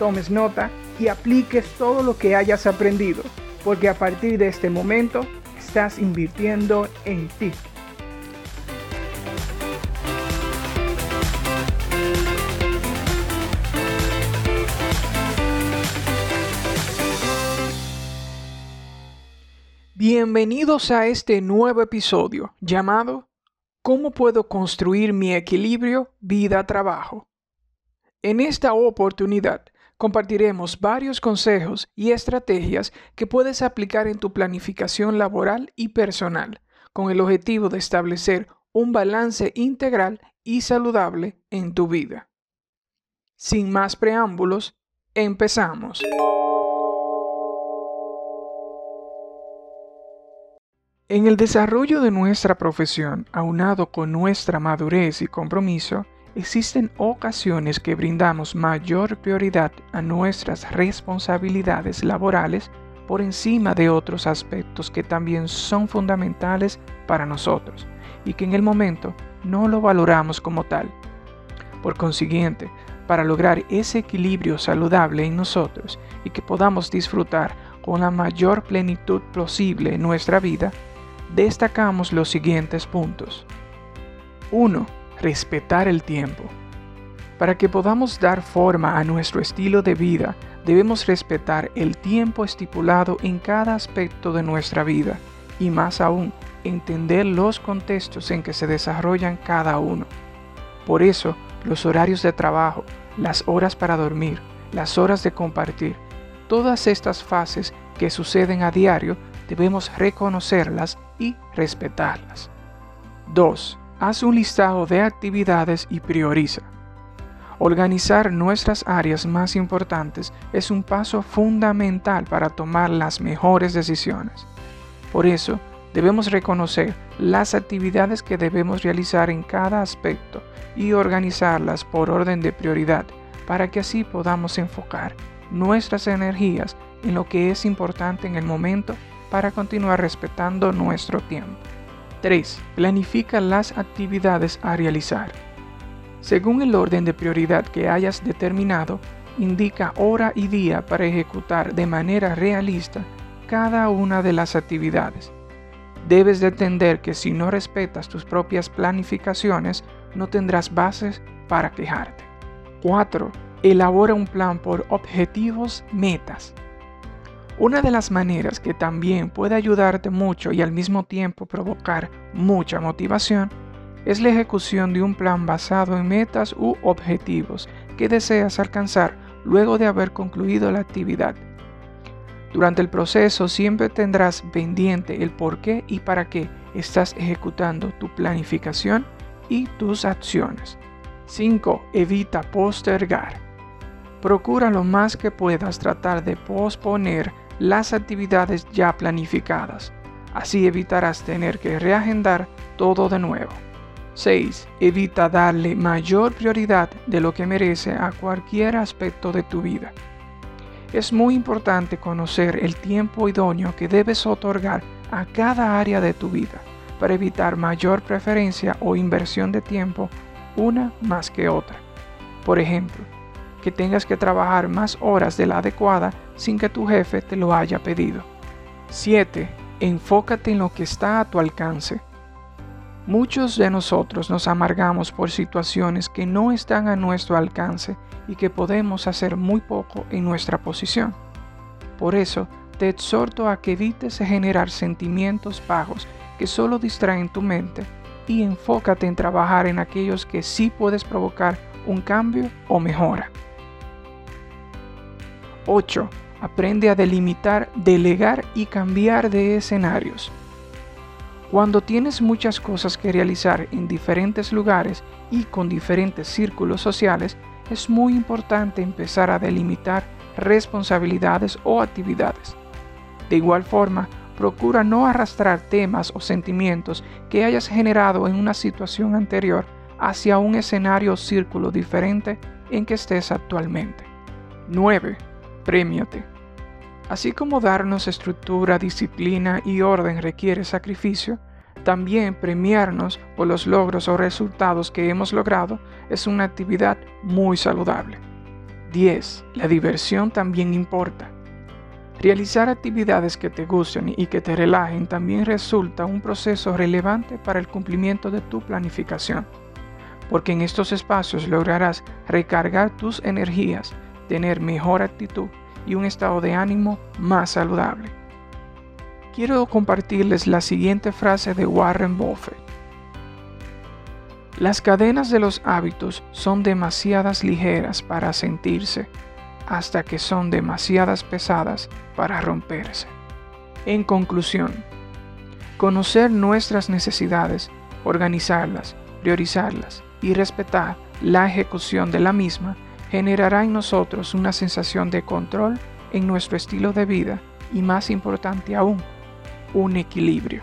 tomes nota y apliques todo lo que hayas aprendido, porque a partir de este momento estás invirtiendo en ti. Bienvenidos a este nuevo episodio llamado ¿Cómo puedo construir mi equilibrio vida-trabajo? En esta oportunidad compartiremos varios consejos y estrategias que puedes aplicar en tu planificación laboral y personal, con el objetivo de establecer un balance integral y saludable en tu vida. Sin más preámbulos, empezamos. En el desarrollo de nuestra profesión, aunado con nuestra madurez y compromiso, existen ocasiones que brindamos mayor prioridad a nuestras responsabilidades laborales por encima de otros aspectos que también son fundamentales para nosotros y que en el momento no lo valoramos como tal. Por consiguiente, para lograr ese equilibrio saludable en nosotros y que podamos disfrutar con la mayor plenitud posible en nuestra vida, destacamos los siguientes puntos. 1 respetar el tiempo. Para que podamos dar forma a nuestro estilo de vida, debemos respetar el tiempo estipulado en cada aspecto de nuestra vida y más aún, entender los contextos en que se desarrollan cada uno. Por eso, los horarios de trabajo, las horas para dormir, las horas de compartir, todas estas fases que suceden a diario, debemos reconocerlas y respetarlas. 2. Haz un listado de actividades y prioriza. Organizar nuestras áreas más importantes es un paso fundamental para tomar las mejores decisiones. Por eso, debemos reconocer las actividades que debemos realizar en cada aspecto y organizarlas por orden de prioridad para que así podamos enfocar nuestras energías en lo que es importante en el momento para continuar respetando nuestro tiempo. 3. Planifica las actividades a realizar. Según el orden de prioridad que hayas determinado, indica hora y día para ejecutar de manera realista cada una de las actividades. Debes de entender que si no respetas tus propias planificaciones, no tendrás bases para quejarte. 4. Elabora un plan por objetivos, metas. Una de las maneras que también puede ayudarte mucho y al mismo tiempo provocar mucha motivación es la ejecución de un plan basado en metas u objetivos que deseas alcanzar luego de haber concluido la actividad. Durante el proceso siempre tendrás pendiente el por qué y para qué estás ejecutando tu planificación y tus acciones. 5. Evita postergar. Procura lo más que puedas tratar de posponer las actividades ya planificadas. Así evitarás tener que reagendar todo de nuevo. 6. Evita darle mayor prioridad de lo que merece a cualquier aspecto de tu vida. Es muy importante conocer el tiempo idóneo que debes otorgar a cada área de tu vida para evitar mayor preferencia o inversión de tiempo una más que otra. Por ejemplo, que tengas que trabajar más horas de la adecuada sin que tu jefe te lo haya pedido. 7. Enfócate en lo que está a tu alcance. Muchos de nosotros nos amargamos por situaciones que no están a nuestro alcance y que podemos hacer muy poco en nuestra posición. Por eso, te exhorto a que evites generar sentimientos bajos que solo distraen tu mente y enfócate en trabajar en aquellos que sí puedes provocar un cambio o mejora. 8. Aprende a delimitar, delegar y cambiar de escenarios. Cuando tienes muchas cosas que realizar en diferentes lugares y con diferentes círculos sociales, es muy importante empezar a delimitar responsabilidades o actividades. De igual forma, procura no arrastrar temas o sentimientos que hayas generado en una situación anterior hacia un escenario o círculo diferente en que estés actualmente. 9. Premiate. Así como darnos estructura, disciplina y orden requiere sacrificio, también premiarnos por los logros o resultados que hemos logrado es una actividad muy saludable. 10. La diversión también importa. Realizar actividades que te gusten y que te relajen también resulta un proceso relevante para el cumplimiento de tu planificación, porque en estos espacios lograrás recargar tus energías, tener mejor actitud y un estado de ánimo más saludable. Quiero compartirles la siguiente frase de Warren Buffett. Las cadenas de los hábitos son demasiadas ligeras para sentirse hasta que son demasiadas pesadas para romperse. En conclusión, conocer nuestras necesidades, organizarlas, priorizarlas y respetar la ejecución de la misma generará en nosotros una sensación de control en nuestro estilo de vida y más importante aún, un equilibrio.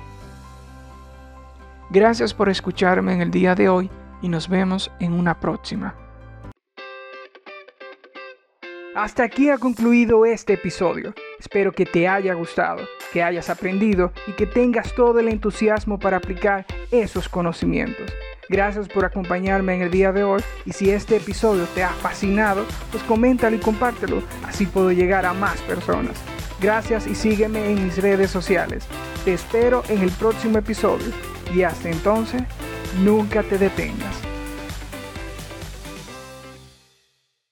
Gracias por escucharme en el día de hoy y nos vemos en una próxima. Hasta aquí ha concluido este episodio. Espero que te haya gustado, que hayas aprendido y que tengas todo el entusiasmo para aplicar esos conocimientos. Gracias por acompañarme en el día de hoy y si este episodio te ha fascinado, pues coméntalo y compártelo, así puedo llegar a más personas. Gracias y sígueme en mis redes sociales. Te espero en el próximo episodio y hasta entonces, nunca te detengas.